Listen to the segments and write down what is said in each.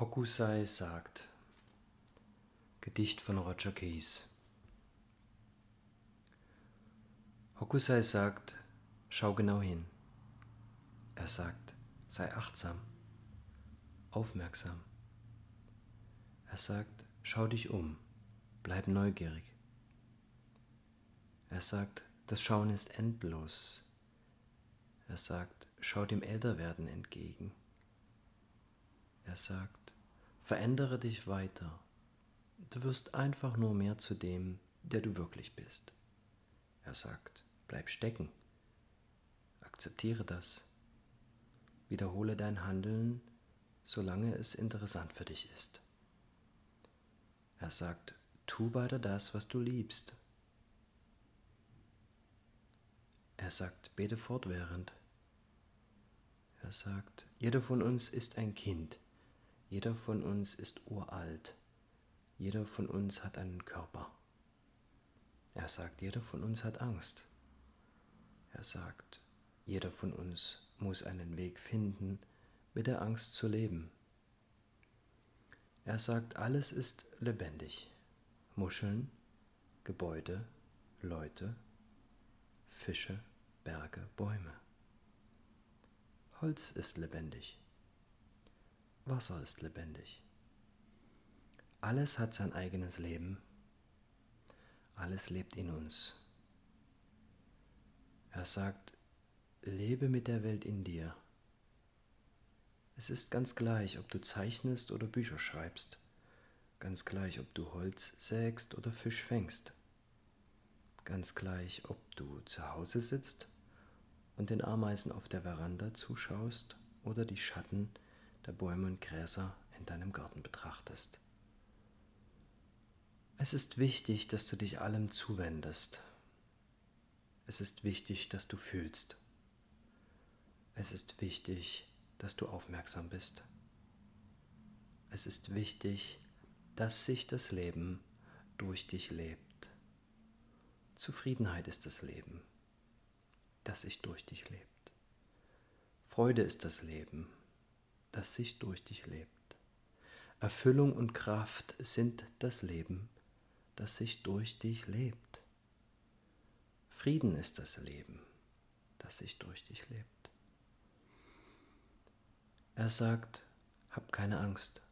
Hokusai sagt Gedicht von Roger Keyes Hokusai sagt, schau genau hin. Er sagt, sei achtsam, aufmerksam. Er sagt, schau dich um, bleib neugierig. Er sagt, das Schauen ist endlos. Er sagt, schau dem Älterwerden entgegen. Er sagt, verändere dich weiter. Du wirst einfach nur mehr zu dem, der du wirklich bist. Er sagt, bleib stecken. Akzeptiere das. Wiederhole dein Handeln, solange es interessant für dich ist. Er sagt, tu weiter das, was du liebst. Er sagt, bete fortwährend. Er sagt, jeder von uns ist ein Kind. Jeder von uns ist uralt. Jeder von uns hat einen Körper. Er sagt, jeder von uns hat Angst. Er sagt, jeder von uns muss einen Weg finden, mit der Angst zu leben. Er sagt, alles ist lebendig. Muscheln, Gebäude, Leute, Fische, Berge, Bäume. Holz ist lebendig. Wasser ist lebendig. Alles hat sein eigenes Leben. Alles lebt in uns. Er sagt, lebe mit der Welt in dir. Es ist ganz gleich, ob du zeichnest oder Bücher schreibst, ganz gleich, ob du Holz sägst oder Fisch fängst, ganz gleich, ob du zu Hause sitzt und den Ameisen auf der Veranda zuschaust oder die Schatten der Bäume und Gräser in deinem Garten betrachtest. Es ist wichtig, dass du dich allem zuwendest. Es ist wichtig, dass du fühlst. Es ist wichtig, dass du aufmerksam bist. Es ist wichtig, dass sich das Leben durch dich lebt. Zufriedenheit ist das Leben, das sich durch dich lebt. Freude ist das Leben, das sich durch dich lebt. Erfüllung und Kraft sind das Leben, das sich durch dich lebt. Frieden ist das Leben, das sich durch dich lebt. Er sagt, hab keine Angst.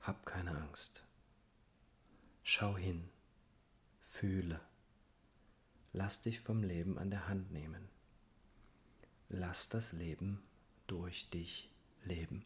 Hab keine Angst. Schau hin, fühle. Lass dich vom Leben an der Hand nehmen. Lass das Leben durch dich leben.